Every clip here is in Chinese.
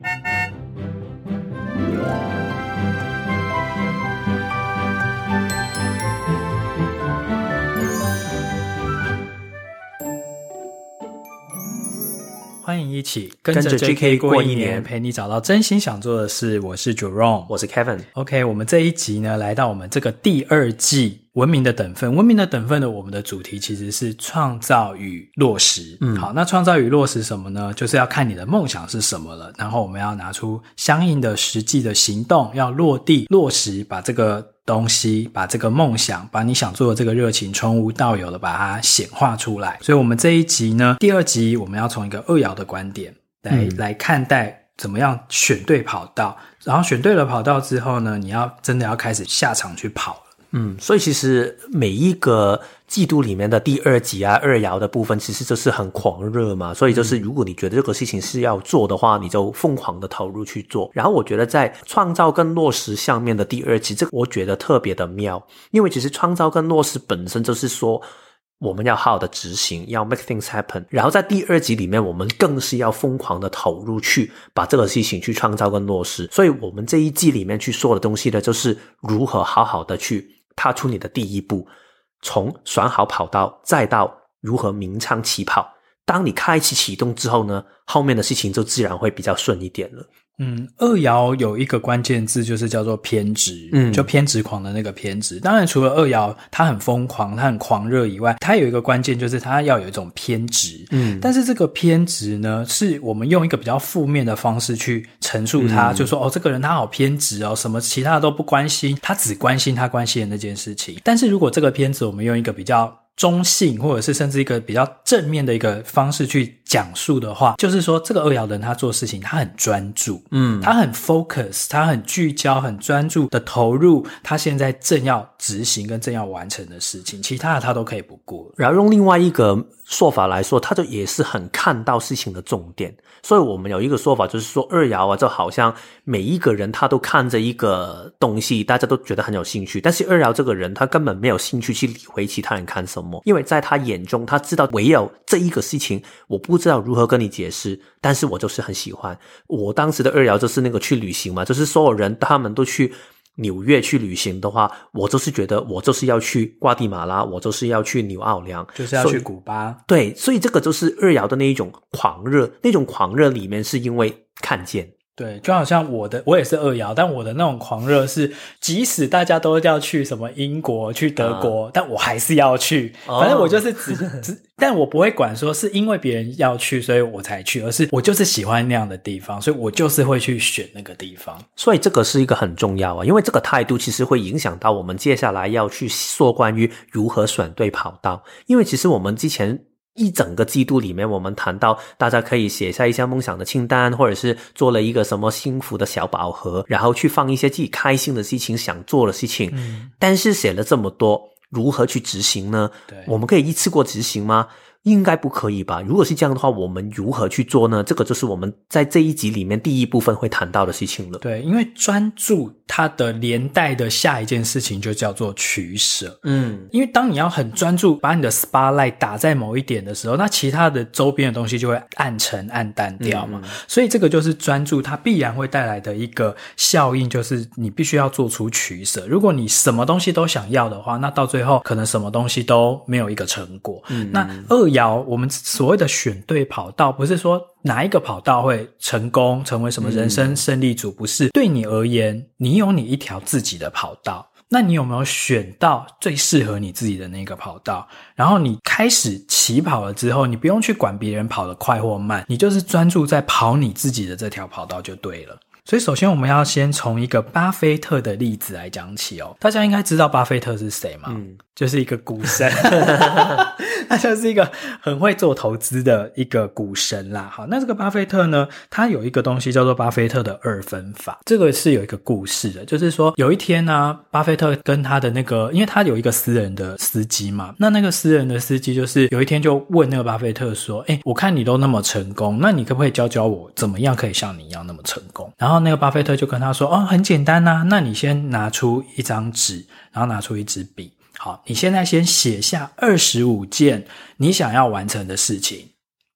欢迎一起跟着 JK 过一年，陪你找到真心想做的事。我是 Jerome，我是 Kevin。OK，我们这一集呢，来到我们这个第二季《文明的等分》。文明的等分的，我们的主题其实是创造与落实。嗯，好，那创造与落实什么呢？就是要看你的梦想是什么了，然后我们要拿出相应的实际的行动，要落地落实，把这个。东西，把这个梦想，把你想做的这个热情，从无到有的把它显化出来。所以，我们这一集呢，第二集我们要从一个二爻的观点来、嗯、来看待怎么样选对跑道。然后选对了跑道之后呢，你要真的要开始下场去跑。嗯，所以其实每一个季度里面的第二集啊，二爻的部分，其实就是很狂热嘛。所以就是，如果你觉得这个事情是要做的话，你就疯狂的投入去做。然后我觉得在创造跟落实上面的第二集，这个我觉得特别的妙，因为其实创造跟落实本身就是说，我们要好好的执行，要 make things happen。然后在第二集里面，我们更是要疯狂的投入去把这个事情去创造跟落实。所以我们这一季里面去说的东西呢，就是如何好好的去。踏出你的第一步，从选好跑道，再到如何鸣枪起跑。当你开启启动之后呢，后面的事情就自然会比较顺一点了。嗯，二爻有一个关键字，就是叫做偏执，嗯，就偏执狂的那个偏执。当然，除了二爻他很疯狂，他很狂热以外，他有一个关键，就是他要有一种偏执。嗯，但是这个偏执呢，是我们用一个比较负面的方式去陈述他，嗯、就说哦，这个人他好偏执哦，什么其他的都不关心，他只关心他关心的那件事情。但是如果这个偏执，我们用一个比较。中性，或者是甚至一个比较正面的一个方式去讲述的话，就是说这个二爻人他做事情他很专注，嗯，他很 focus，他很聚焦，很专注的投入他现在正要执行跟正要完成的事情，其他的他都可以不顾。然后用另外一个说法来说，他就也是很看到事情的重点。所以我们有一个说法，就是说二爻啊，就好像每一个人他都看着一个东西，大家都觉得很有兴趣，但是二爻这个人他根本没有兴趣去理会其他人看什么。因为在他眼中，他知道唯有这一个事情，我不知道如何跟你解释，但是我就是很喜欢。我当时的二爻就是那个去旅行嘛，就是所有人他们都去纽约去旅行的话，我就是觉得我就是要去瓜地马拉，我就是要去纽奥良，就是要去古巴。对，所以这个就是二爻的那一种狂热，那种狂热里面是因为看见。对，就好像我的，我也是二爻，但我的那种狂热是，即使大家都要去什么英国、去德国，啊、但我还是要去。反正我就是只只，但我不会管说是因为别人要去，所以我才去，而是我就是喜欢那样的地方，所以我就是会去选那个地方。所以这个是一个很重要啊，因为这个态度其实会影响到我们接下来要去说关于如何选对跑道，因为其实我们之前。一整个季度里面，我们谈到大家可以写下一下梦想的清单，或者是做了一个什么幸福的小宝盒，然后去放一些自己开心的事情、想做的事情。嗯，但是写了这么多，如何去执行呢？对，我们可以一次过执行吗？应该不可以吧？如果是这样的话，我们如何去做呢？这个就是我们在这一集里面第一部分会谈到的事情了。对，因为专注它的连带的下一件事情就叫做取舍。嗯，因为当你要很专注把你的 spotlight 打在某一点的时候，那其他的周边的东西就会暗沉、暗淡掉嘛。嗯，所以这个就是专注它必然会带来的一个效应，就是你必须要做出取舍。如果你什么东西都想要的话，那到最后可能什么东西都没有一个成果。嗯，那二爻。我们所谓的选对跑道，不是说哪一个跑道会成功，成为什么人生胜利组，不是。对你而言，你有你一条自己的跑道，那你有没有选到最适合你自己的那个跑道？然后你开始起跑了之后，你不用去管别人跑得快或慢，你就是专注在跑你自己的这条跑道就对了。所以，首先我们要先从一个巴菲特的例子来讲起哦。大家应该知道巴菲特是谁吗？嗯，就是一个股神，他就是一个很会做投资的一个股神啦。好，那这个巴菲特呢，他有一个东西叫做巴菲特的二分法。这个是有一个故事的，就是说有一天呢、啊，巴菲特跟他的那个，因为他有一个私人的司机嘛，那那个私人的司机就是有一天就问那个巴菲特说：“诶，我看你都那么成功，那你可不可以教教我怎么样可以像你一样那么成功？”然后。那个巴菲特就跟他说：“哦，很简单呐，那你先拿出一张纸，然后拿出一支笔。好，你现在先写下二十五件你想要完成的事情，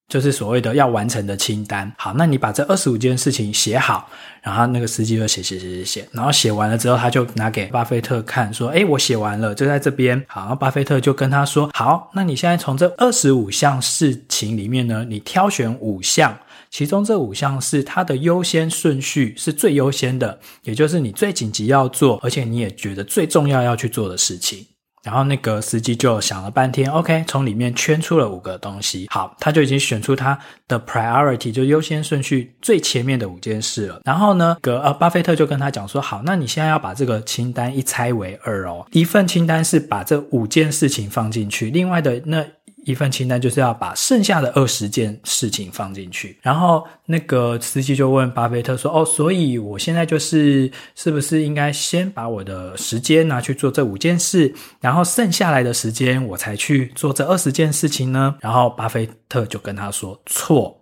就是所谓的要完成的清单。好，那你把这二十五件事情写好，然后那个司机就写写写写写，然后写完了之后，他就拿给巴菲特看，说：“诶，我写完了，就在这边。”好，巴菲特就跟他说：“好，那你现在从这二十五项事情里面呢，你挑选五项，其中这五项是它的优先顺序是最优先的，也就是你最紧急要做，而且你也觉得最重要要去做的事情。”然后那个司机就想了半天，OK，从里面圈出了五个东西。好，他就已经选出他的 priority，就优先顺序最前面的五件事了。然后呢，格呃，巴菲特就跟他讲说，好，那你现在要把这个清单一拆为二哦，一份清单是把这五件事情放进去，另外的那。一份清单就是要把剩下的二十件事情放进去，然后那个司机就问巴菲特说：“哦，所以我现在就是是不是应该先把我的时间拿去做这五件事，然后剩下来的时间我才去做这二十件事情呢？”然后巴菲特就跟他说：“错。”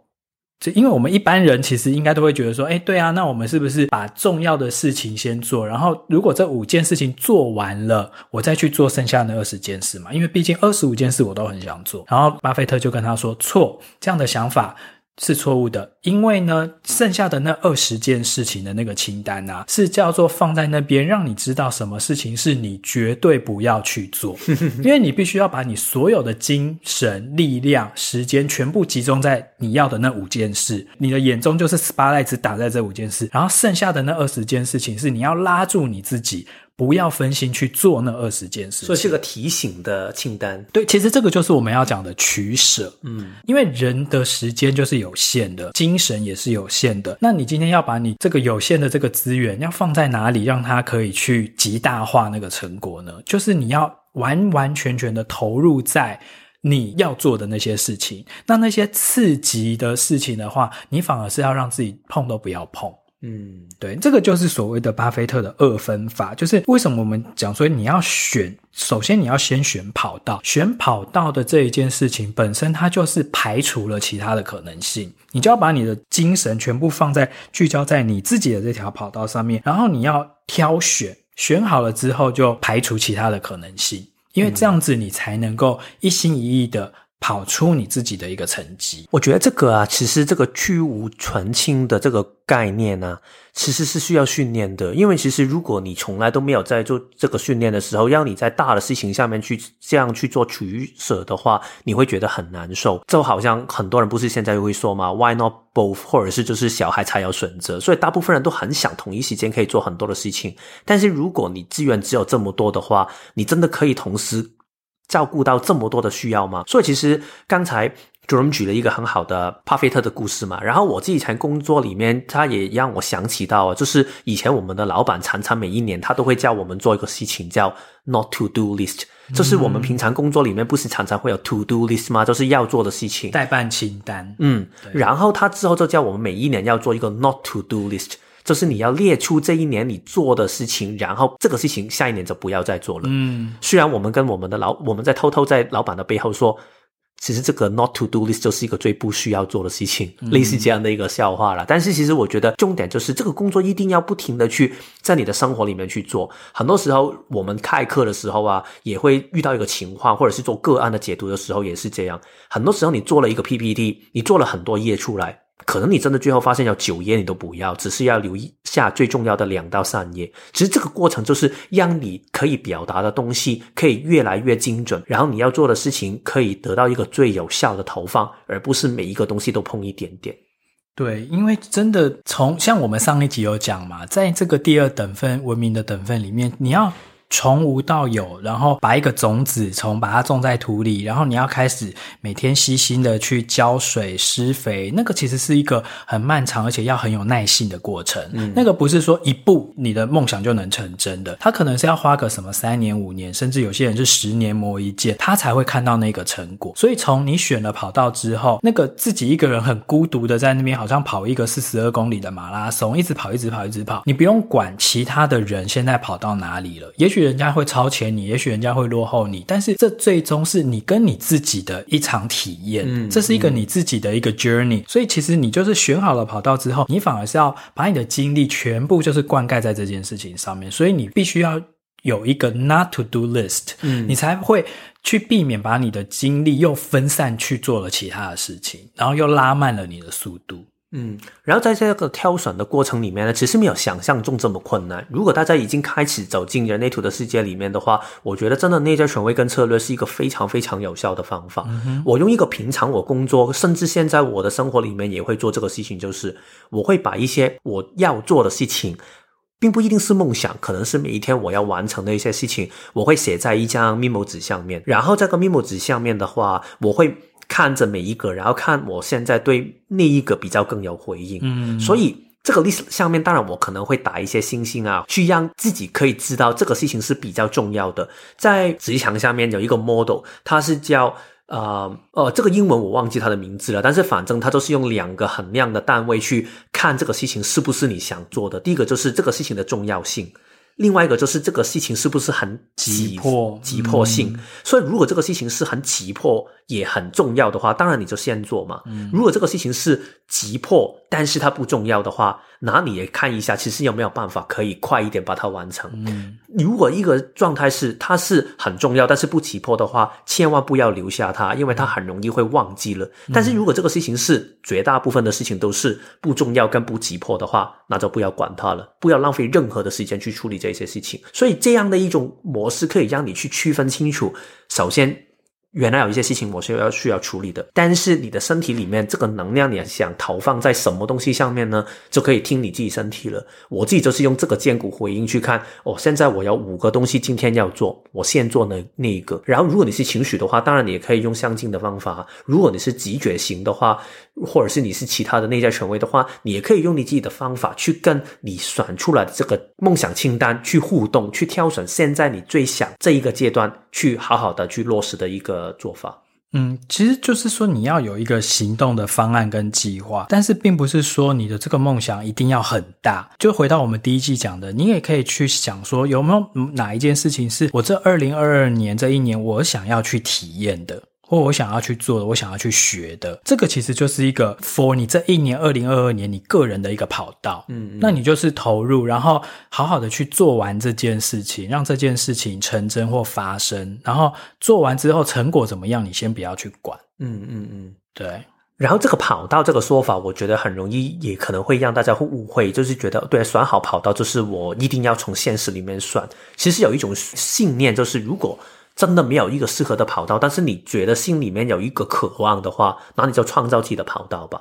就因为我们一般人其实应该都会觉得说，哎，对啊，那我们是不是把重要的事情先做，然后如果这五件事情做完了，我再去做剩下那二十件事嘛？因为毕竟二十五件事我都很想做。然后巴菲特就跟他说，错，这样的想法。是错误的，因为呢，剩下的那二十件事情的那个清单啊，是叫做放在那边，让你知道什么事情是你绝对不要去做，因为你必须要把你所有的精神力量、时间全部集中在你要的那五件事，你的眼中就是 spotlight 只打在这五件事，然后剩下的那二十件事情是你要拉住你自己。不要分心去做那二十件事，所以是个提醒的清单。对，其实这个就是我们要讲的取舍。嗯，因为人的时间就是有限的，精神也是有限的。那你今天要把你这个有限的这个资源要放在哪里，让它可以去极大化那个成果呢？就是你要完完全全的投入在你要做的那些事情。那那些刺激的事情的话，你反而是要让自己碰都不要碰。嗯，对，这个就是所谓的巴菲特的二分法，就是为什么我们讲说你要选，首先你要先选跑道，选跑道的这一件事情本身，它就是排除了其他的可能性，你就要把你的精神全部放在聚焦在你自己的这条跑道上面，然后你要挑选，选好了之后就排除其他的可能性，因为这样子你才能够一心一意的。跑出你自己的一个成绩，我觉得这个啊，其实这个去芜存菁的这个概念呢、其实是需要训练的。因为其实如果你从来都没有在做这个训练的时候，要你在大的事情下面去这样去做取舍的话，你会觉得很难受。就好像很多人不是现在会说嘛，Why not both？或者是就是小孩才有选择，所以大部分人都很想同一时间可以做很多的事情。但是如果你资源只有这么多的话，你真的可以同时。照顾到这么多的需要吗？所以其实刚才 Jerome 举了一个很好的巴菲特的故事嘛，然后我自己在工作里面，他也让我想起到，就是以前我们的老板常常每一年他都会叫我们做一个事情叫 Not to Do List，就是我们平常工作里面不是常常会有 To Do List 吗？就是要做的事情，待办清单。嗯，然后他之后就叫我们每一年要做一个 Not to Do List。就是你要列出这一年你做的事情，然后这个事情下一年就不要再做了。嗯，虽然我们跟我们的老我们在偷偷在老板的背后说，其实这个 not to do list 就是一个最不需要做的事情，嗯、类似这样的一个笑话了。但是其实我觉得重点就是这个工作一定要不停的去在你的生活里面去做。很多时候我们开课的时候啊，也会遇到一个情况，或者是做个案的解读的时候也是这样。很多时候你做了一个 PPT，你做了很多页出来。可能你真的最后发现有九页你都不要，只是要留下最重要的两到三页。其实这个过程就是让你可以表达的东西可以越来越精准，然后你要做的事情可以得到一个最有效的投放，而不是每一个东西都碰一点点。对，因为真的从像我们上一集有讲嘛，在这个第二等份文明的等份里面，你要。从无到有，然后把一个种子从把它种在土里，然后你要开始每天细心的去浇水、施肥，那个其实是一个很漫长而且要很有耐性的过程。嗯，那个不是说一步你的梦想就能成真的，它可能是要花个什么三年、五年，甚至有些人是十年磨一剑，他才会看到那个成果。所以从你选了跑道之后，那个自己一个人很孤独的在那边，好像跑一个四十二公里的马拉松，一直跑，一直跑，一直跑，你不用管其他的人现在跑到哪里了，也许。人家会超前你，也许人家会落后你，但是这最终是你跟你自己的一场体验，嗯，这是一个你自己的一个 journey，嗯，所以其实你就是选好了跑道之后，你反而是要把你的精力全部就是灌溉在这件事情上面，所以你必须要有一个 not to do list，嗯，你才会去避免把你的精力又分散去做了其他的事情，然后又拉慢了你的速度。嗯，然后在这个挑选的过程里面呢，其实没有想象中这么困难。如果大家已经开始走进人类图的世界里面的话，我觉得真的内在权威跟策略是一个非常非常有效的方法。嗯。我用一个平常我工作，甚至现在我的生活里面也会做这个事情，就是我会把一些我要做的事情，并不一定是梦想，可能是每一天我要完成的一些事情，我会写在一张 memo 纸上面。然后这个 memo 纸上面的话，我会。看着每一个，然后看我现在对那一个比较更有回应，嗯，所以这个 list 上面，当然我可能会打一些星星啊，去让自己可以知道这个事情是比较重要的。在职场下面有一个 model，它是叫呃呃，这个英文我忘记它的名字了，但是反正它都是用两个衡量的单位去看这个事情是不是你想做的。第一个就是这个事情的重要性。另外一个就是这个事情是不是很急迫、急迫性？嗯、所以如果这个事情是很急迫也很重要的话，当然你就先做嘛。嗯、如果这个事情是急迫，但是它不重要的话，那你也看一下，其实有没有办法可以快一点把它完成。嗯、如果一个状态是它是很重要，但是不急迫的话，千万不要留下它，因为它很容易会忘记了。嗯、但是如果这个事情是绝大部分的事情都是不重要跟不急迫的话，那就不要管它了，不要浪费任何的时间去处理这。些事情，所以这样的一种模式可以让你去区分清楚。首先，原来有一些事情我是要需要处理的，但是你的身体里面这个能量，你想投放在什么东西上面呢？就可以听你自己身体了。我自己就是用这个荐骨回应去看，哦，现在我有五个东西今天要做，我先做那那一个。然后，如果你是情绪的话，当然你也可以用相近的方法。如果你是直觉型的话，或者是你是其他的内在权威的话，你也可以用你自己的方法去跟你选出来的这个梦想清单去互动，去挑选现在你最想这一个阶段去好好的去落实的一个做法。嗯，其实就是说你要有一个行动的方案跟计划，但是并不是说你的这个梦想一定要很大。就回到我们第一季讲的，你也可以去想说，有没有哪一件事情是我这二零二二年这一年我想要去体验的。或我想要去做的，我想要去学的，这个其实就是一个 for 你这一年二零二二年你个人的一个跑道。嗯，嗯，那你就是投入，然后好好的去做完这件事情，让这件事情成真或发生。然后做完之后成果怎么样，你先不要去管。嗯嗯嗯，对。然后这个跑道这个说法，我觉得很容易，也可能会让大家会误会，就是觉得对，选好跑道就是我一定要从现实里面算。其实有一种信念，就是如果真的没有一个适合的跑道，但是你觉得心里面有一个渴望的话，那你就创造自己的跑道吧。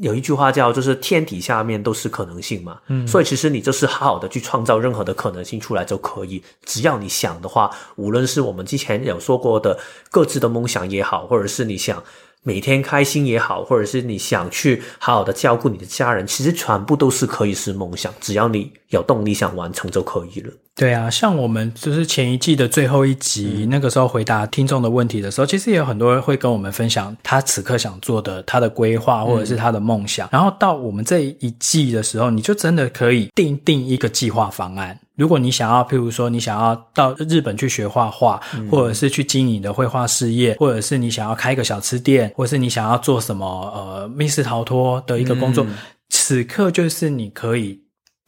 有一句话叫，就是天底下面都是可能性嘛，嗯，所以其实你就是好好的去创造任何的可能性出来就可以，只要你想的话，无论是我们之前有说过的各自的梦想也好，或者是你想。每天开心也好，或者是你想去好好的照顾你的家人，其实全部都是可以是梦想，只要你有动力想完成就可以了。对啊，像我们就是前一季的最后一集，嗯、那个时候回答听众的问题的时候，其实也有很多人会跟我们分享他此刻想做的、他的规划或者是他的梦想。嗯、然后到我们这一季的时候，你就真的可以定定一个计划方案。如果你想要，譬如说你想要到日本去学画画，嗯、或者是去经营你的绘画事业，或者是你想要开一个小吃店，或者是你想要做什么呃密室逃脱的一个工作，嗯、此刻就是你可以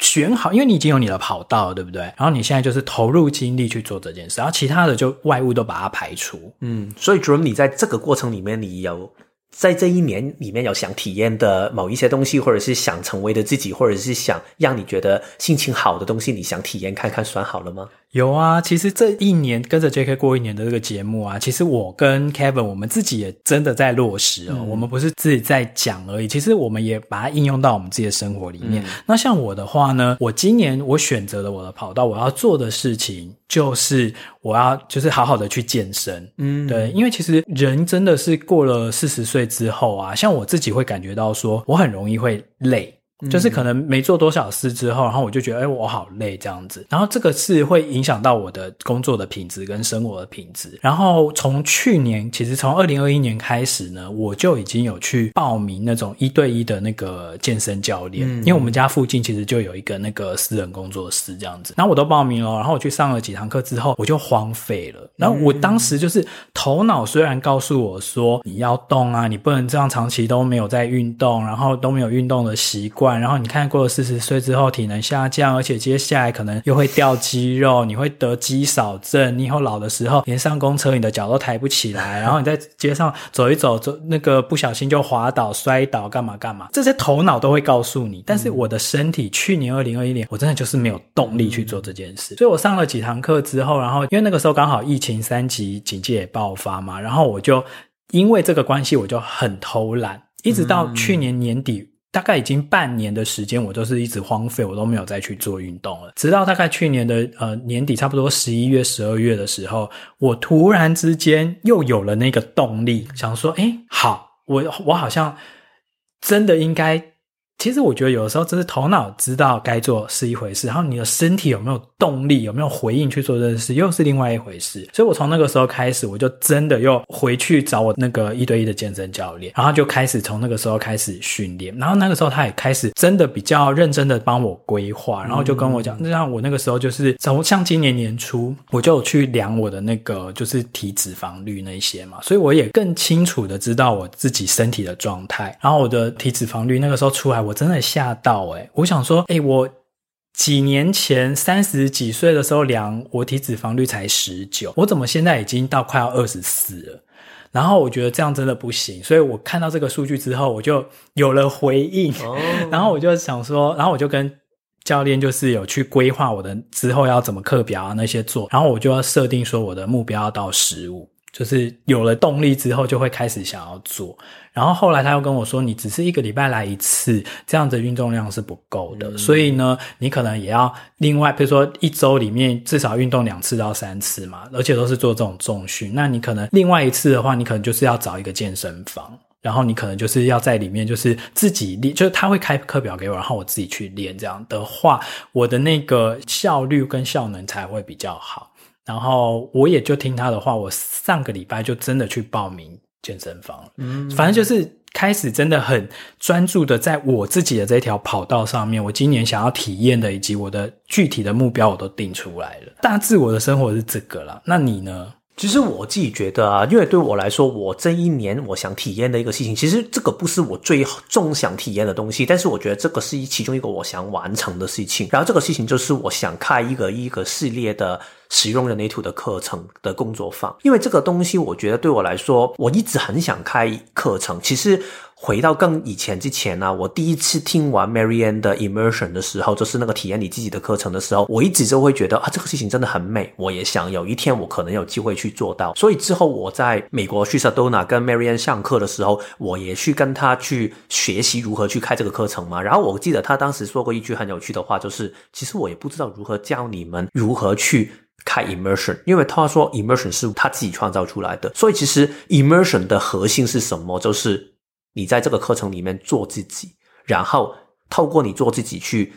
选好，因为你已经有你的跑道了，对不对？然后你现在就是投入精力去做这件事，然后其他的就外物都把它排除。嗯，所以主任，你在这个过程里面，你有。在这一年里面有想体验的某一些东西，或者是想成为的自己，或者是想让你觉得心情好的东西，你想体验看看，算好了吗？有啊，其实这一年跟着 JK 过一年的这个节目啊，其实我跟 Kevin 我们自己也真的在落实哦。嗯、我们不是自己在讲而已，其实我们也把它应用到我们自己的生活里面。嗯、那像我的话呢，我今年我选择了我的跑道，我要做的事情就是我要就是好好的去健身。嗯，对，因为其实人真的是过了四十岁之后啊，像我自己会感觉到说，我很容易会累。就是可能没做多少事之后，然后我就觉得，哎，我好累这样子。然后这个是会影响到我的工作的品质跟生活的品质。然后从去年，其实从二零二一年开始呢，我就已经有去报名那种一对一的那个健身教练，嗯、因为我们家附近其实就有一个那个私人工作室这样子。然后我都报名了，然后我去上了几堂课之后，我就荒废了。然后我当时就是头脑虽然告诉我说，你要动啊，你不能这样长期都没有在运动，然后都没有运动的习惯。惯，然后你看过了四十岁之后体能下降，而且接下来可能又会掉肌肉，你会得肌少症，你以后老的时候连上公车你的脚都抬不起来，然后你在街上走一走，走那个不小心就滑倒摔倒，干嘛干嘛，这些头脑都会告诉你。但是我的身体去年二零二一年，我真的就是没有动力去做这件事，所以我上了几堂课之后，然后因为那个时候刚好疫情三级警戒也爆发嘛，然后我就因为这个关系，我就很偷懒。一直到去年年底，大概已经半年的时间，我都是一直荒废，我都没有再去做运动了。直到大概去年的呃年底，差不多十一月、十二月的时候，我突然之间又有了那个动力，想说：诶，好，我我好像真的应该。其实我觉得有的时候，只是头脑知道该做是一回事，然后你的身体有没有动力，有没有回应去做这件事，又是另外一回事。所以我从那个时候开始，我就真的又回去找我那个一对一的健身教练，然后就开始从那个时候开始训练。然后那个时候他也开始真的比较认真的帮我规划，然后就跟我讲，就像我那个时候就是从像今年年初，我就有去量我的那个就是体脂肪率那些嘛，所以我也更清楚的知道我自己身体的状态。然后我的体脂肪率那个时候出来，我。我真的吓到诶，我想说，诶，我几年前三十几岁的时候量我体脂肪率才十九，我怎么现在已经到快要二十四了？然后我觉得这样真的不行，所以我看到这个数据之后，我就有了回应。Oh. 然后我就想说，然后我就跟教练就是有去规划我的之后要怎么课表啊那些做，然后我就要设定说我的目标要到十五。就是有了动力之后，就会开始想要做。然后后来他又跟我说：“你只是一个礼拜来一次，这样子运动量是不够的。嗯。所以呢，你可能也要另外，比如说一周里面至少运动两次到三次嘛，而且都是做这种重训。那你可能另外一次的话，你可能就是要找一个健身房，然后你可能就是要在里面就是自己练，就是他会开课表给我，然后我自己去练。这样的话，我的那个效率跟效能才会比较好。”然后我也就听他的话，我上个礼拜就真的去报名健身房了。嗯，反正就是开始真的很专注的在我自己的这条跑道上面。我今年想要体验的以及我的具体的目标，我都定出来了。大致我的生活是这个啦。那你呢？其实我自己觉得啊，因为对我来说，我这一年我想体验的一个事情，其实这个不是我最重想体验的东西，但是我觉得这个是其中一个我想完成的事情。然后这个事情就是我想开一个一个系列的。使用人类图的课程的工作坊，因为这个东西，我觉得对我来说，我一直很想开课程。其实回到更以前之前呢、我第一次听完 Marianne 的 Immersion 的时候，就是那个体验你自己的课程的时候，我一直就会觉得啊，这个事情真的很美，我也想有一天我可能有机会去做到。所以之后我在美国去 Sedona 跟 Marianne 上课的时候，我也去跟他去学习如何去开这个课程嘛。然后我记得他当时说过一句很有趣的话，就是其实我也不知道如何教你们如何去。开 immersion，因为他说 immersion 是他自己创造出来的，所以其实 immersion 的核心是什么？就是你在这个课程里面做自己，然后透过你做自己去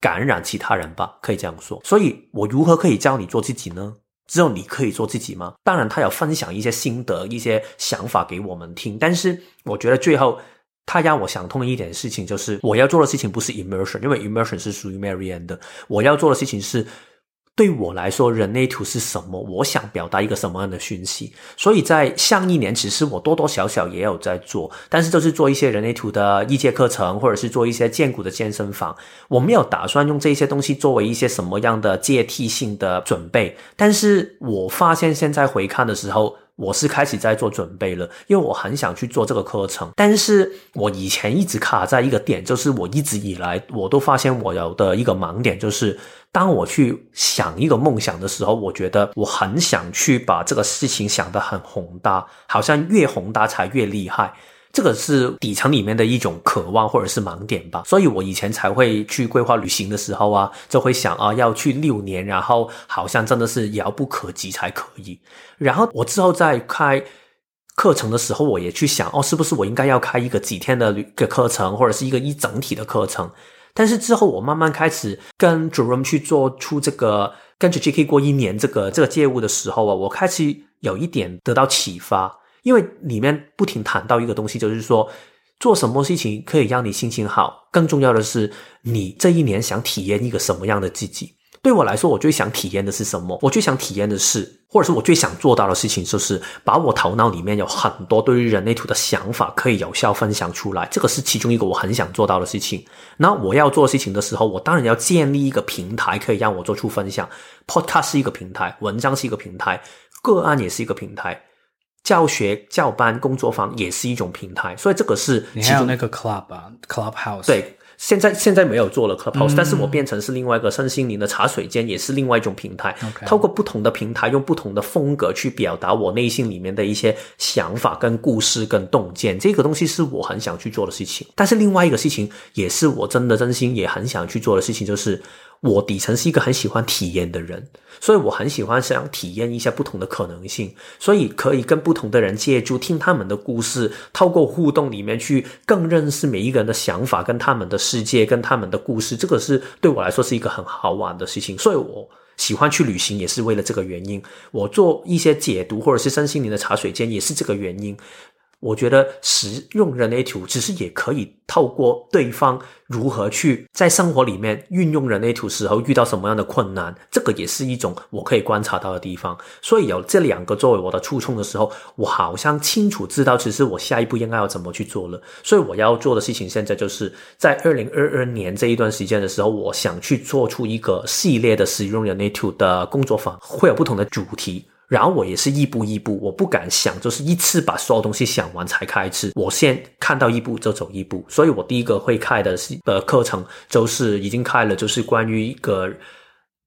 感染其他人吧，可以这样说。所以我如何可以教你做自己呢？只有你可以做自己吗？当然，他有分享一些心得、一些想法给我们听，但是我觉得最后他让我想通的一点事情就是，我要做的事情不是 immersion，因为 immersion 是属于 Marianne 的，我要做的事情是。对我来说，人类图是什么？我想表达一个什么样的讯息？所以在上一年，其实我多多少少也有在做，但是都是做一些人类图的一阶课程，或者是做一些建骨的健身房。我没有打算用这些东西作为一些什么样的阶梯性的准备。但是我发现现在回看的时候，我是开始在做准备了，因为我很想去做这个课程。但是我以前一直卡在一个点，就是我一直以来我都发现我有的一个盲点，就是。当我去想一个梦想的时候，我觉得我很想去把这个事情想得很宏大，好像越宏大才越厉害。这个是底层里面的一种渴望或者是盲点吧。所以我以前才会去规划旅行的时候啊，就会想啊，要去六年，然后好像真的是遥不可及才可以。然后我之后在开课程的时候，我也去想哦，是不是我应该要开一个几天的旅课程，或者是一个一整体的课程？但是之后，我慢慢开始跟 Jerome 去做出这个跟着 JK 过一年这个这个业务的时候啊，我开始有一点得到启发，因为里面不停谈到一个东西，就是说做什么事情可以让你心情好，更重要的是你这一年想体验一个什么样的自己。对我来说，我最想体验的是什么？我最想体验的是，或者是我最想做到的事情，就是把我头脑里面有很多对于人类图的想法，可以有效分享出来。这个是其中一个我很想做到的事情。那我要做事情的时候，我当然要建立一个平台，可以让我做出分享。Podcast 是一个平台，文章是一个平台，个案也是一个平台，教学教班工作坊也是一种平台。所以这个是你还有那个 Club 啊，Clubhouse 对。现在现在没有做了 Clubhouse，嗯，但是我变成是另外一个身心灵的茶水间，也是另外一种平台。透过不同的平台，用不同的风格去表达我内心里面的一些想法、跟故事、跟洞见。这个东西是我很想去做的事情。但是另外一个事情，也是我真的真心也很想去做的事情，就是。我底层是一个很喜欢体验的人，所以我很喜欢想体验一下不同的可能性，所以可以跟不同的人接触，听他们的故事，透过互动里面去更认识每一个人的想法，跟他们的世界，跟他们的故事，这个是对我来说是一个很好玩的事情，所以我喜欢去旅行也是为了这个原因，我做一些解读或者是身心灵的茶水间也是这个原因。我觉得使用人类图，其实也可以透过对方如何去在生活里面运用人类图时候遇到什么样的困难，这个也是一种我可以观察到的地方。所以有这两个作为我的初衷的时候，我好像清楚知道，其实我下一步应该要怎么去做了。所以我要做的事情，现在就是在二零二二年这一段时间的时候，我想去做出一个系列的使用人类图的工作坊，会有不同的主题。然后我也是一步一步，我不敢想，就是一次把所有东西想完才开始。我先看到一步就走一步，所以我第一个会开的是的课程就是已经开了，就是关于一个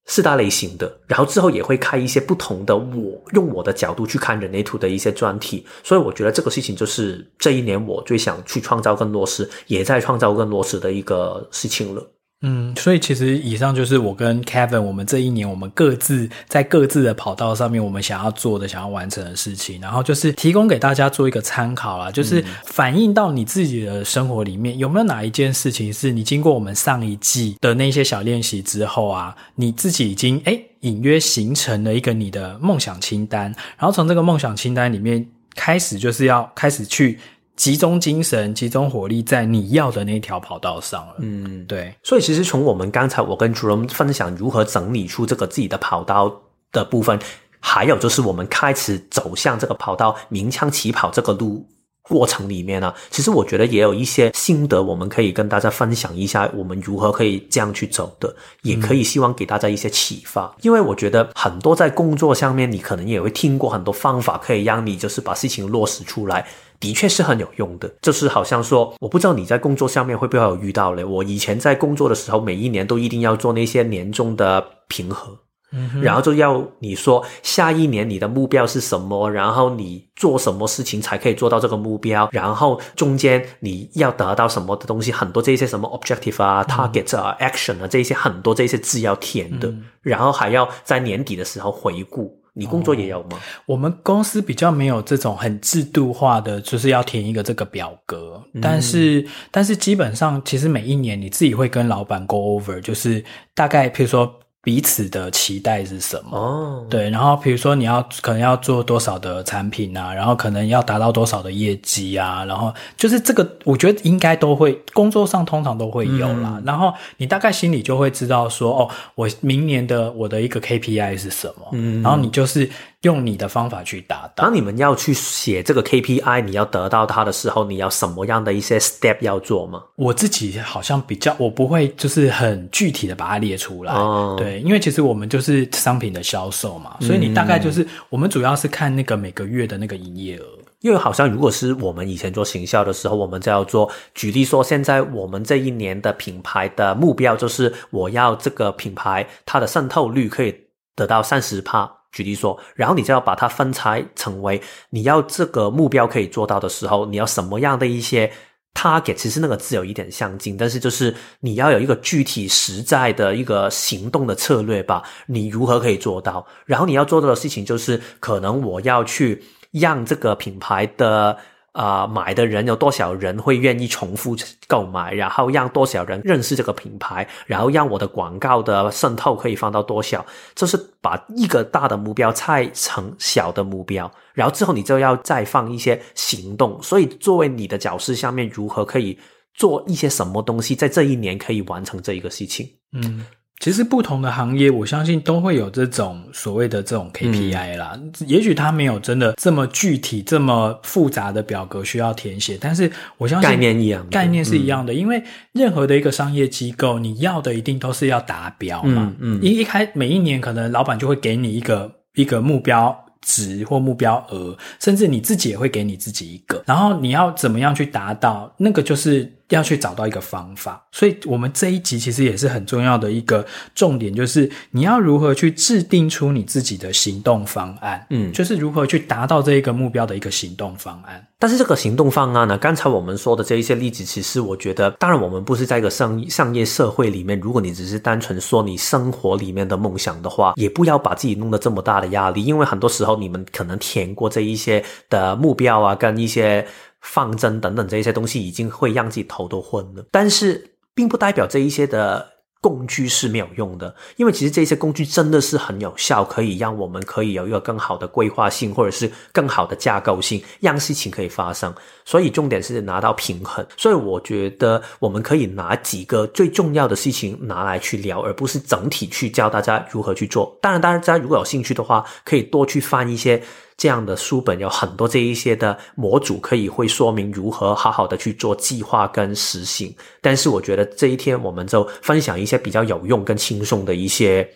四大类型的。然后之后也会开一些不同的，我用我的角度去看人类图的一些专题。所以我觉得这个事情就是这一年我最想去创造跟落实，也在创造跟落实的一个事情了。嗯，所以其实以上就是我跟 Kevin 我们这一年我们各自在各自的跑道上面我们想要做的、想要完成的事情，然后就是提供给大家做一个参考啦，就是反映到你自己的生活里面有没有哪一件事情是你经过我们上一季的那些小练习之后啊，你自己已经诶隐约形成了一个你的梦想清单，然后从这个梦想清单里面开始就是要开始去。集中精神，集中火力在你要的那条跑道上了。嗯，对。所以其实从我们刚才我跟 Jerome 分享如何整理出这个自己的跑道的部分，还有就是我们开始走向这个跑道鸣枪起跑这个路过程里面呢，其实我觉得也有一些心得，我们可以跟大家分享一下，我们如何可以这样去走的，也可以希望给大家一些启发。嗯。因为我觉得很多在工作上面，你可能也会听过很多方法，可以让你就是把事情落实出来。的确是很有用的，就是好像说，我不知道你在工作上面会不会有遇到嘞。我以前在工作的时候，每一年都一定要做那些年终的评核，嗯，然后就要你说下一年你的目标是什么，然后你做什么事情才可以做到这个目标，然后中间你要得到什么的东西，很多这些什么 objective 啊、嗯、target 啊、action 啊这些很多这些字要填的，嗯，然后还要在年底的时候回顾。你工作也有吗？哦，我们公司比较没有这种很制度化的，就是要填一个这个表格。嗯、但是，但是基本上，其实每一年你自己会跟老板 go over，就是大概，譬如说。彼此的期待是什么？哦，对，然后比如说你要可能要做多少的产品啊，然后可能要达到多少的业绩啊，然后就是这个，我觉得应该都会工作上通常都会有啦。嗯、然后你大概心里就会知道说，哦，我明年的我的一个 KPI 是什么？嗯，然后你就是。用你的方法去达到。当你们要去写这个 KPI，你要得到它的时候，你要什么样的一些 step 要做吗？我自己好像比较，我不会就是很具体的把它列出来。哦，对，因为其实我们就是商品的销售嘛，所以你大概就是、嗯、我们主要是看那个每个月的那个营业额。因为好像如果是我们以前做行销的时候，我们就要做，举例说，现在我们这一年的品牌的目标就是，我要这个品牌它的渗透率可以得到三十趴。举例说，然后你就要把它分拆成为你要这个目标可以做到的时候，你要什么样的一些 target？其实那个字有一点相近，但是就是你要有一个具体实在的一个行动的策略吧。你如何可以做到？然后你要做到的事情就是，可能我要去让这个品牌的。啊、呃，买的人有多少人会愿意重复购买？然后让多少人认识这个品牌？然后让我的广告的渗透可以放到多少？就是把一个大的目标拆成小的目标，然后之后你就要再放一些行动。所以作为你的角色下面如何可以做一些什么东西，在这一年可以完成这一个事情？嗯。其实不同的行业，我相信都会有这种所谓的这种 KPI 啦。嗯、也许它没有真的这么具体、这么复杂的表格需要填写，但是我相信概念一样，概念是一样的。嗯、因为任何的一个商业机构，你要的一定都是要达标嘛。嗯，一、嗯、一开每一年，可能老板就会给你一个一个目标值或目标额，甚至你自己也会给你自己一个，然后你要怎么样去达到，那个就是。要去找到一个方法，所以我们这一集其实也是很重要的一个重点，就是你要如何去制定出你自己的行动方案，嗯，就是如何去达到这一个目标的一个行动方案。但是这个行动方案呢，刚才我们说的这一些例子，其实我觉得，当然我们不是在一个商商业社会里面，如果你只是单纯说你生活里面的梦想的话，也不要把自己弄得这么大的压力，因为很多时候你们可能填过这一些的目标啊，跟一些。方针等等这一些东西已经会让自己头都昏了，但是并不代表这一些的工具是没有用的，因为其实这些工具真的是很有效，可以让我们可以有一个更好的规划性，或者是更好的架构性，让事情可以发生。所以重点是拿到平衡。所以我觉得我们可以拿几个最重要的事情拿来去聊，而不是整体去教大家如何去做。当然，大家如果有兴趣的话，可以多去翻一些。这样的书本有很多这一些的模组，可以会说明如何好好的去做计划跟实行。但是我觉得这一天我们就分享一些比较有用跟轻松的一些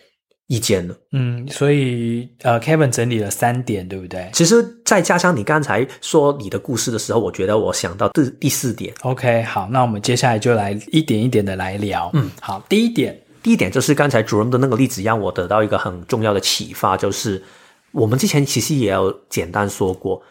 意见了。嗯，所以呃，Kevin 整理了三点，对不对？其实再加上你刚才说你的故事的时候，我觉得我想到第第四点。OK，好，那我们接下来就来一点一点的来聊。嗯，好，第一点，第一点就是刚才 Jerome 的那个例子，让我得到一个很重要的启发，就是。我们之前其实也有简单说过，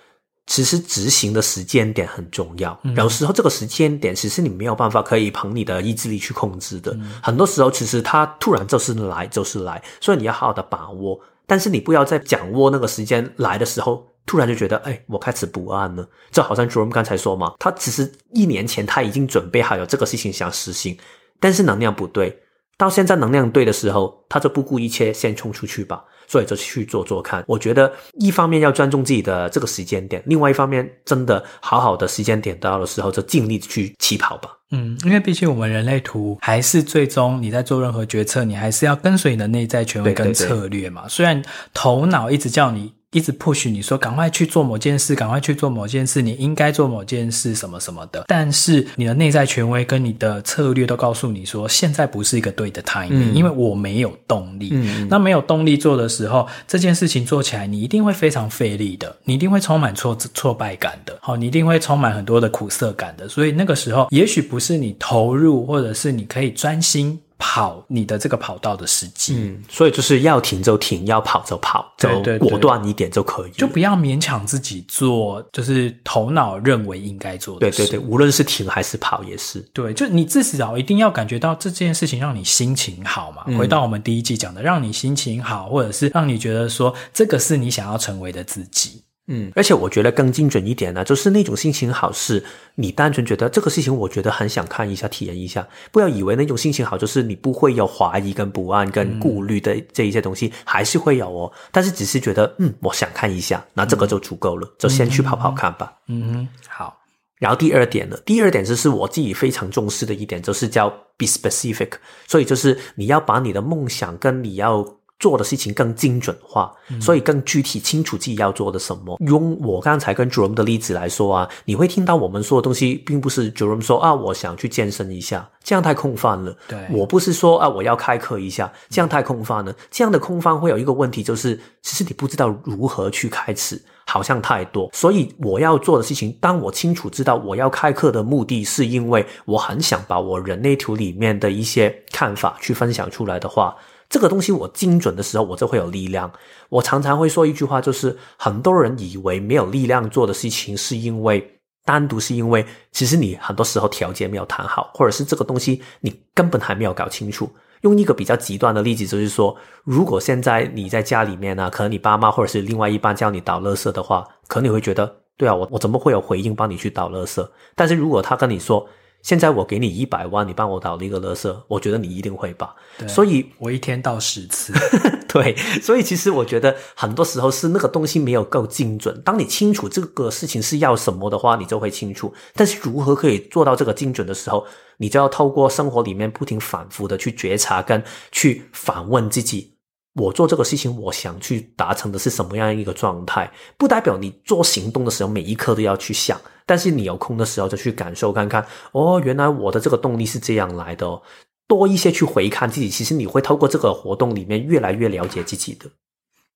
其实执行的时间点很重要。嗯、有时候这个时间点其实你没有办法可以凭你的意志力去控制的。嗯、很多时候其实它突然就是来就是来，所以你要好好的把握。但是你不要在掌握那个时间来的时候，突然就觉得，哎，我开始不安了。就好像 Jerome 刚才说嘛，他其实一年前他已经准备好有这个事情想实行，但是能量不对。到现在能量对的时候，他就不顾一切先冲出去吧。所以就去做做看。我觉得一方面要尊重自己的这个时间点，另外一方面真的好好的时间点到的时候，就尽力去起跑吧。嗯，因为毕竟我们人类图还是最终你在做任何决策，你还是要跟随你的内在权威跟策略嘛。对对对。虽然头脑一直叫你。一直 push 你说赶快去做某件事，赶快去做某件事，你应该做某件事什么什么的。但是你的内在权威跟你的策略都告诉你说，现在不是一个对的 timing，嗯，因为我没有动力。嗯，那没有动力做的时候，这件事情做起来你一定会非常费力的，你一定会充满挫挫败感的，好，你一定会充满很多的苦涩感的。所以那个时候，也许不是你投入，或者是你可以专心。跑你的这个跑道的时机，嗯，所以就是要停就停，要跑就跑，就果断一点就可以，就不要勉强自己做，就是头脑认为应该做的事。对对对，无论是停还是跑也是。对，就你至少一定要感觉到这件事情让你心情好嘛。嗯，回到我们第一季讲的，让你心情好，或者是让你觉得说这个是你想要成为的自己。嗯，而且我觉得更精准一点呢，就是那种心情好，是你单纯觉得这个事情，我觉得很想看一下、体验一下。不要以为那种心情好，就是你不会有怀疑、跟不安、跟顾虑的这一些东西，嗯、还是会有哦。但是只是觉得，嗯，我想看一下，那这个就足够了，嗯、就先去跑跑看吧。嗯哼，好。然后第二点呢，第二点就是我自己非常重视的一点，就是叫 be specific。所以就是你要把你的梦想跟你要。做的事情更精准化，所以更具体清楚自己要做的什么。用我刚才跟 Jerome 的例子来说啊，你会听到我们说的东西，并不是 Jerome 说啊，我想去健身一下，这样太空泛了。对，我不是说啊，我要开课一下，这样太空泛了。这样的空泛会有一个问题，就是其实你不知道如何去开始，好像太多。所以我要做的事情，当我清楚知道我要开课的目的是因为我很想把我人类图里面的一些看法去分享出来的话。这个东西我精准的时候，我就会有力量。我常常会说一句话，就是很多人以为没有力量做的事情，是因为单独是因为其实你很多时候条件没有谈好，或者是这个东西你根本还没有搞清楚。用一个比较极端的例子，就是说，如果现在你在家里面呢，可能你爸妈或者是另外一半叫你倒垃圾的话，可能你会觉得，对啊，我我怎么会有回应帮你去倒垃圾？但是如果他跟你说，现在我给你一百万，你帮我倒一个垃圾，我觉得你一定会吧。所以我一天倒十次。对，所以其实我觉得很多时候是那个东西没有够精准。当你清楚这个事情是要什么的话，你就会清楚。但是如何可以做到这个精准的时候，你就要透过生活里面不停反复的去觉察跟去反问自己。我做这个事情，我想去达成的是什么样一个状态？不代表你做行动的时候每一刻都要去想，但是你有空的时候就去感受看看。哦，原来我的这个动力是这样来的哦。多一些去回看自己，其实你会透过这个活动里面越来越了解自己的。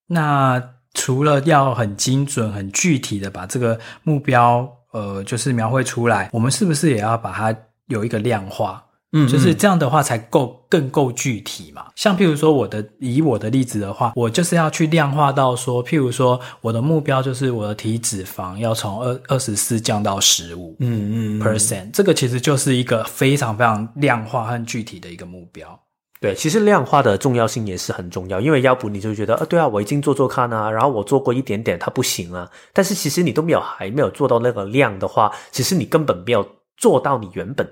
那除了要很精准、很具体的把这个目标，呃，就是描绘出来，我们是不是也要把它有一个量化？嗯，就是这样的话才够更够具体嘛。像譬如说我的以我的例子的话，我就是要去量化到说，譬如说我的目标就是我的体脂肪要从二二十四降到十五，嗯嗯 percent，这个其实就是一个非常非常量化和具体的一个目标。对，其实量化的重要性也是很重要，因为要不你就觉得，呃，对啊，我已经做做看啊，然后我做过一点点，它不行啊。但是其实你都没有还没有做到那个量的话，其实你根本没有做到你原本。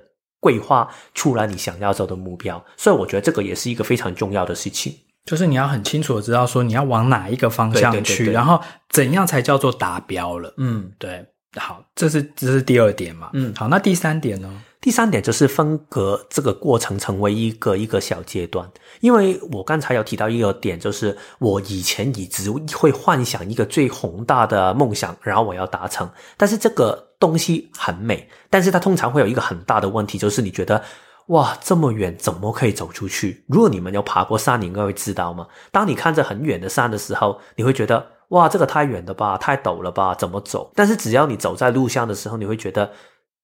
规划出来你想要走的目标，所以我觉得这个也是一个非常重要的事情，就是你要很清楚的知道说你要往哪一个方向去，对对对对，然后怎样才叫做达标了。嗯，对，好，这是这是第二点嘛。嗯，好，那第三点呢？第三点就是分隔这个过程成为一个一个小阶段，因为我刚才有提到一个点，就是我以前一直会幻想一个最宏大的梦想，然后我要达成，但是这个东西很美，但是它通常会有一个很大的问题，就是你觉得哇，这么远怎么可以走出去？如果你们有爬过山，你应该会知道吗？当你看着很远的山的时候，你会觉得哇，这个太远了吧，太陡了吧，怎么走？但是只要你走在路上的时候，你会觉得。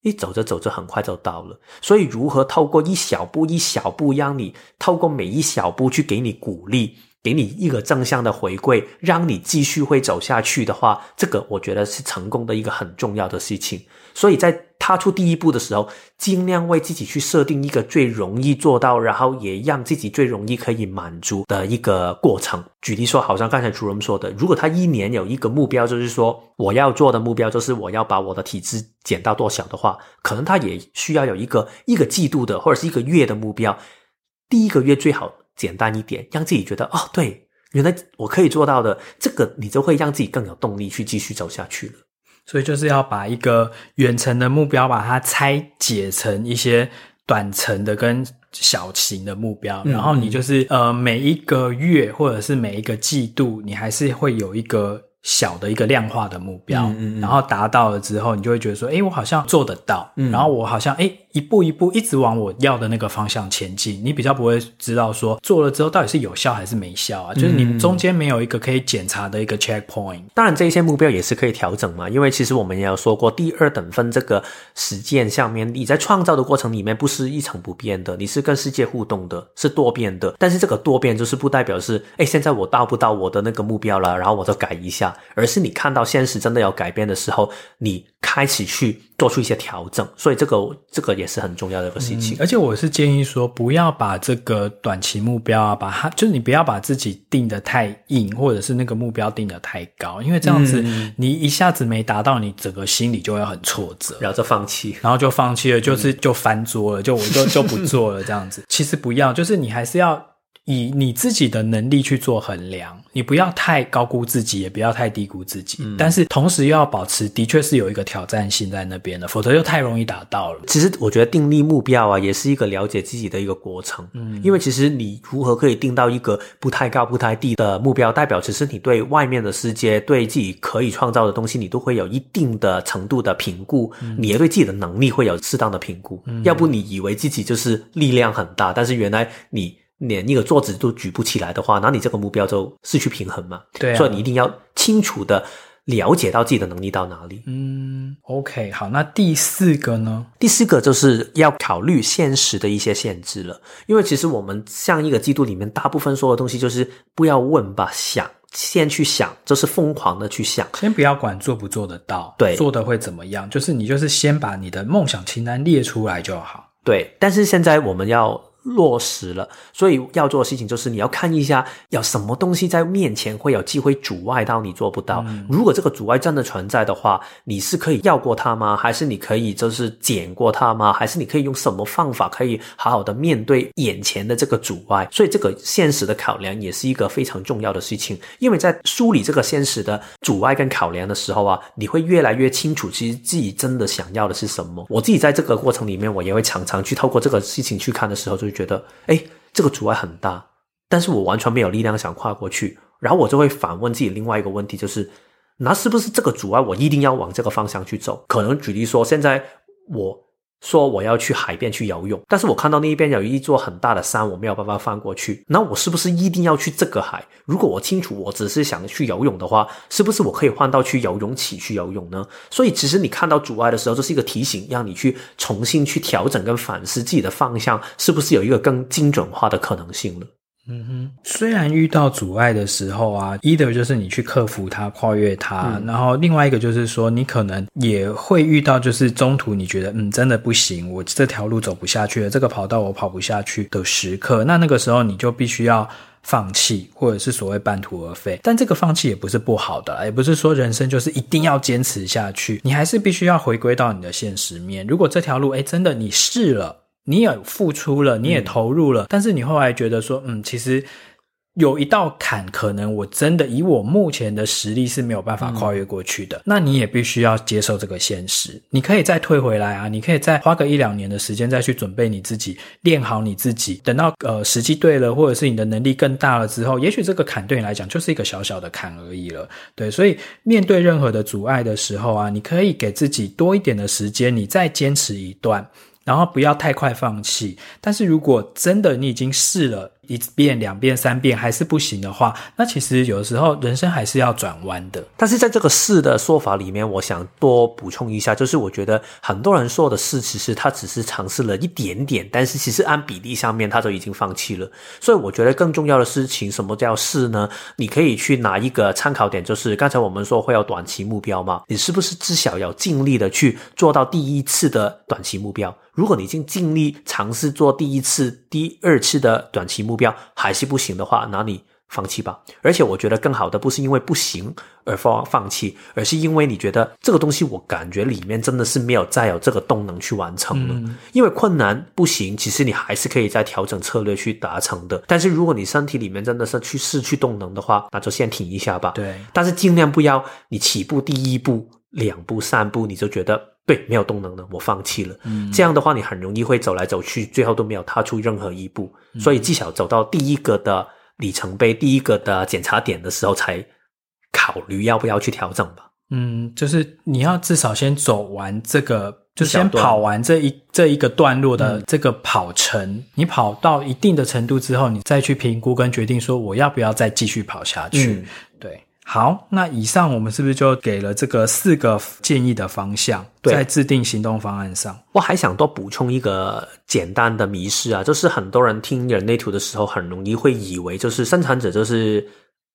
一走着走着，很快就到了。所以，如何透过一小步一小步，让你透过每一小步去给你鼓励，给你一个正向的回馈，让你继续会走下去的话，这个我觉得是成功的一个很重要的事情。所以在踏出第一步的时候，尽量为自己去设定一个最容易做到，然后也让自己最容易可以满足的一个过程。举例说，好像刚才主任说的，如果他一年有一个目标，就是说我要做的目标就是我要把我的体脂减到多少的话，可能他也需要有一个一个季度的或者是一个月的目标。第一个月最好简单一点，让自己觉得哦，对，原来我可以做到的，这个你就会让自己更有动力去继续走下去了。所以就是要把一个远程的目标，把它拆解成一些短程的跟小型的目标，嗯、然后你就是呃每一个月或者是每一个季度，你还是会有一个。小的一个量化的目标，嗯嗯嗯，然后达到了之后，你就会觉得说，哎，我好像做得到，嗯，然后我好像诶，一步一步一直往我要的那个方向前进。你比较不会知道说，做了之后到底是有效还是没效啊？就是你中间没有一个可以检查的一个 checkpoint。当然，这些目标也是可以调整嘛，因为其实我们也有说过，第二等分这个实践上面，你在创造的过程里面不是一成不变的，你是跟世界互动的，是多变的。但是这个多变就是不代表是，诶，现在我到不到我的那个目标了，然后我就改一下。而是你看到现实真的要改变的时候，你开始去做出一些调整，所以这个这个也是很重要的一个事情。嗯，而且我是建议说，不要把这个短期目标啊，把它就是你不要把自己定的太硬，或者是那个目标定的太高，因为这样子你一下子没达到，你整个心里就会很挫折，然后就放弃，然后就放弃了，就是就翻桌了，就我就就不做了这样子。其实不要，就是你还是要。以你自己的能力去做衡量，你不要太高估自己，也不要太低估自己，嗯、但是同时又要保持，的确是有一个挑战性在那边的，否则又太容易达到了。其实我觉得定立目标啊，也是一个了解自己的一个过程。嗯，因为其实你如何可以定到一个不太高、不太低的目标，代表其实你对外面的世界、对自己可以创造的东西，你都会有一定的程度的评估。嗯、你也对自己的能力会有适当的评估。嗯、要不你以为自己就是力量很大，但是原来你。连一个桌子都举不起来的话，那你这个目标就失去平衡嘛。对啊，所以你一定要清楚的了解到自己的能力到哪里。嗯，OK，好，那第四个呢？第四个就是要考虑现实的一些限制了。因为其实我们上一个季度里面，大部分说的东西就是不要问吧，想，先去想，就是疯狂的去想，先不要管做不做得到，对，做的会怎么样，就是你就是先把你的梦想清单列出来就好。对，但是现在我们要落实了，所以要做的事情就是你要看一下有什么东西在面前会有机会阻碍到你做不到。嗯、如果这个阻碍真的存在的话，你是可以绕过它吗？还是你可以就是减过它吗？还是你可以用什么方法可以好好的面对眼前的这个阻碍？所以这个现实的考量也是一个非常重要的事情，因为在梳理这个现实的阻碍跟考量的时候啊，你会越来越清楚，其实自己真的想要的是什么。我自己在这个过程里面，我也会常常去透过这个事情去看的时候，就就觉得，诶，这个阻碍很大，但是我完全没有力量想跨过去。然后我就会反问自己另外一个问题，就是，那是不是这个阻碍我一定要往这个方向去走？可能举例说，现在我。说我要去海边去游泳，但是我看到那一边有一座很大的山，我没有办法翻过去。那我是不是一定要去这个海？如果我清楚我只是想去游泳的话，是不是我可以换到去游泳池去游泳呢？所以，其实你看到阻碍的时候，这是一个提醒，让你去重新去调整跟反思自己的方向，是不是有一个更精准化的可能性了？嗯哼，虽然遇到阻碍的时候啊，either 就是你去克服它、跨越它，嗯、然后另外一个就是说，你可能也会遇到，就是中途你觉得，嗯，真的不行，我这条路走不下去了，这个跑道我跑不下去的时刻，那那个时候你就必须要放弃，或者是所谓半途而废。但这个放弃也不是不好的，也不是说人生就是一定要坚持下去，你还是必须要回归到你的现实面。如果这条路，哎，真的你试了。你也付出了，你也投入了，嗯、但是你后来觉得说，嗯，其实有一道坎，可能我真的以我目前的实力是没有办法跨越过去的。嗯、那你也必须要接受这个现实。你可以再退回来啊，你可以再花个一两年的时间再去准备你自己，练好你自己。等到呃时机对了，或者是你的能力更大了之后，也许这个坎对你来讲就是一个小小的坎而已了。对，所以面对任何的阻碍的时候啊，你可以给自己多一点的时间，你再坚持一段。然后不要太快放弃，但是如果真的你已经试了一遍、两遍、三遍还是不行的话，那其实有的时候人生还是要转弯的。但是在这个试的说法里面，我想多补充一下，就是我觉得很多人说的试，其实他只是尝试了一点点，但是其实按比例上面他都已经放弃了。所以我觉得更重要的事情，什么叫试呢？你可以去拿一个参考点，就是刚才我们说会有短期目标嘛，你是不是至少要尽力的去做到第一次的短期目标？如果你已经尽力尝试做第一次、第二次的短期目标还是不行的话，那你放弃吧。而且我觉得更好的不是因为不行而放放弃，而是因为你觉得这个东西我感觉里面真的是没有再有这个动能去完成了。嗯、因为困难不行，其实你还是可以再调整策略去达成的。但是如果你身体里面真的是去失去动能的话，那就先停一下吧。对，但是尽量不要你起步第一步、两步、三步你就觉得。对，没有动能了，我放弃了。嗯，这样的话，你很容易会走来走去，最后都没有踏出任何一步。嗯，所以，至少走到第一个的里程碑、第一个的检查点的时候，才考虑要不要去调整吧。嗯，就是你要至少先走完这个，就先跑完这一这一个段落的这个跑程。嗯，你跑到一定的程度之后，你再去评估跟决定说我要不要再继续跑下去。好，那以上我们是不是就给了这个四个建议的方向，对在制定行动方案上？我还想多补充一个简单的迷失啊，就是很多人听人类图的时候，很容易会以为就是生产者就是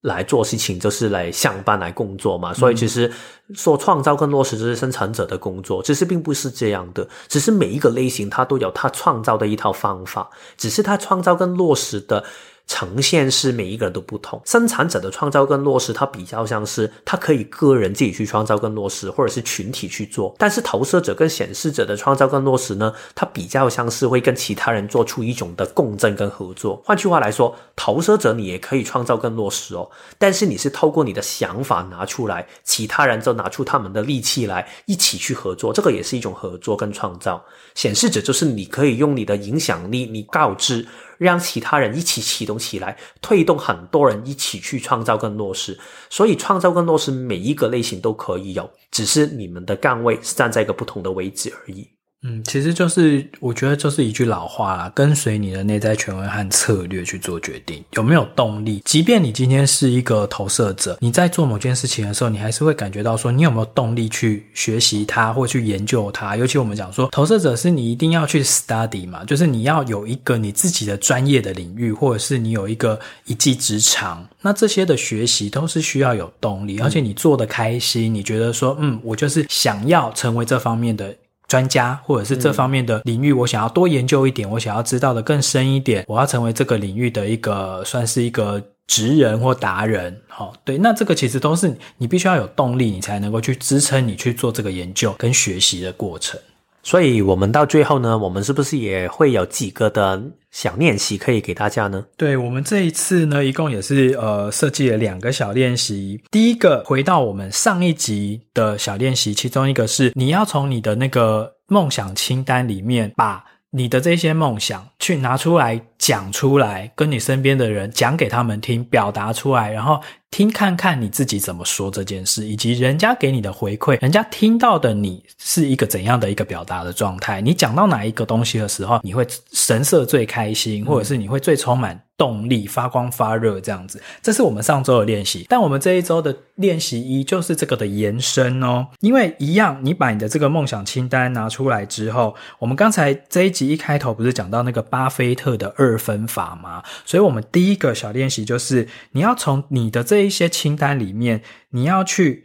来做事情，就是来上班来工作嘛。所以其实说创造跟落实就是生产者的工作，其实并不是这样的。只是每一个类型它都有它创造的一套方法，只是它创造跟落实的。呈现是每一个人都不同，生产者的创造跟落实，它比较像是它可以个人自己去创造跟落实，或者是群体去做。但是投射者跟显示者的创造跟落实呢，它比较像是会跟其他人做出一种的共振跟合作。换句话来说，投射者你也可以创造跟落实哦，但是你是透过你的想法拿出来，其他人就拿出他们的力气来一起去合作，这个也是一种合作跟创造。显示者就是你可以用你的影响力，你告知。让其他人一起启动起来，推动很多人一起去创造跟落实。所以，创造跟落实每一个类型都可以有，只是你们的岗位是站在一个不同的位置而已。嗯，其实就是我觉得就是一句老话啦，跟随你的内在权威和策略去做决定，有没有动力？即便你今天是一个投射者，你在做某件事情的时候，你还是会感觉到说，你有没有动力去学习它或去研究它？尤其我们讲说，投射者是你一定要去 study 嘛，就是你要有一个你自己的专业的领域，或者是你有一个一技之长，那这些的学习都是需要有动力，而且你做的开心，你觉得说，嗯，我就是想要成为这方面的。专家，或者是这方面的领域，我想要多研究一点，我想要知道的更深一点，我要成为这个领域的一个算是一个职人或达人。好，对，那这个其实都是你必须要有动力，你才能够去支撑你去做这个研究跟学习的过程。所以，我们到最后呢，我们是不是也会有几个的小练习可以给大家呢？对，我们这一次呢，一共也是呃设计了两个小练习。第一个，回到我们上一集的小练习，其中一个是你要从你的那个梦想清单里面把你的这些梦想去拿出来讲出来，跟你身边的人讲给他们听，表达出来，然后。听看看你自己怎么说这件事，以及人家给你的回馈，人家听到的你是一个怎样的一个表达的状态。你讲到哪一个东西的时候，你会神色最开心，或者是你会最充满动力、发光发热这样子。这是我们上周的练习，但我们这一周的练习一就是这个的延伸哦。因为一样，你把你的这个梦想清单拿出来之后，我们刚才这一集一开头不是讲到那个巴菲特的二分法吗？所以我们第一个小练习就是你要从你的这一些清单里面，你要去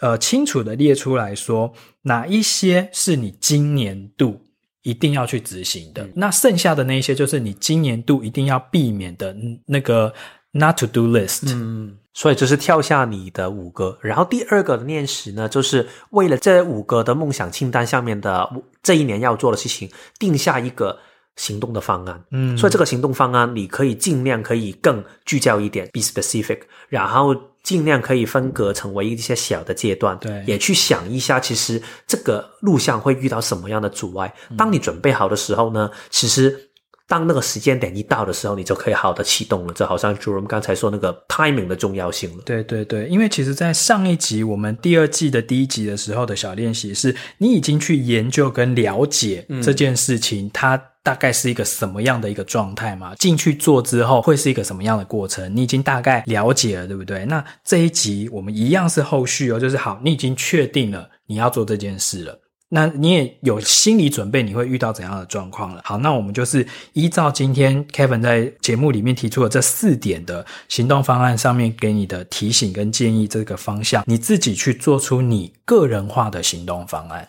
呃清楚的列出来说，哪一些是你今年度一定要去执行的，嗯、那剩下的那一些就是你今年度一定要避免的那个 not to do list。嗯，所以就是跳下你的五个，然后第二个的练习呢，就是为了这五个的梦想清单下面的这一年要做的事情，定下一个。行动的方案，嗯，所以这个行动方案你可以尽量可以更聚焦一点，be specific，然后尽量可以分隔成为一些小的阶段，对，也去想一下，其实这个路上会遇到什么样的阻碍。当你准备好的时候呢，其实。当那个时间点一到的时候，你就可以好的启动了。这好像就我们刚才说那个 timing 的重要性了。对对对，因为其实，在上一集我们第二季的第一集的时候的小练习是，你已经去研究跟了解这件事情，嗯、它大概是一个什么样的一个状态嘛？进去做之后会是一个什么样的过程？你已经大概了解了，对不对？那这一集我们一样是后续哦，就是好，你已经确定了你要做这件事了。那你也有心理准备，你会遇到怎样的状况了？好，那我们就是依照今天 Kevin 在节目里面提出的这四点的行动方案上面给你的提醒跟建议这个方向，你自己去做出你个人化的行动方案。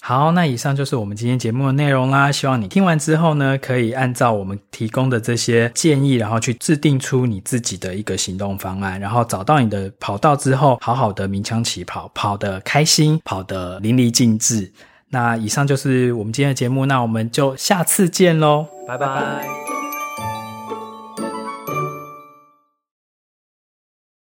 好，那以上就是我们今天节目的内容啦。希望你听完之后呢，可以按照我们提供的这些建议，然后去制定出你自己的一个行动方案，然后找到你的跑道之后，好好的鸣枪起跑，跑得开心，跑得淋漓尽致。那以上就是我们今天的节目，那我们就下次见喽，拜拜。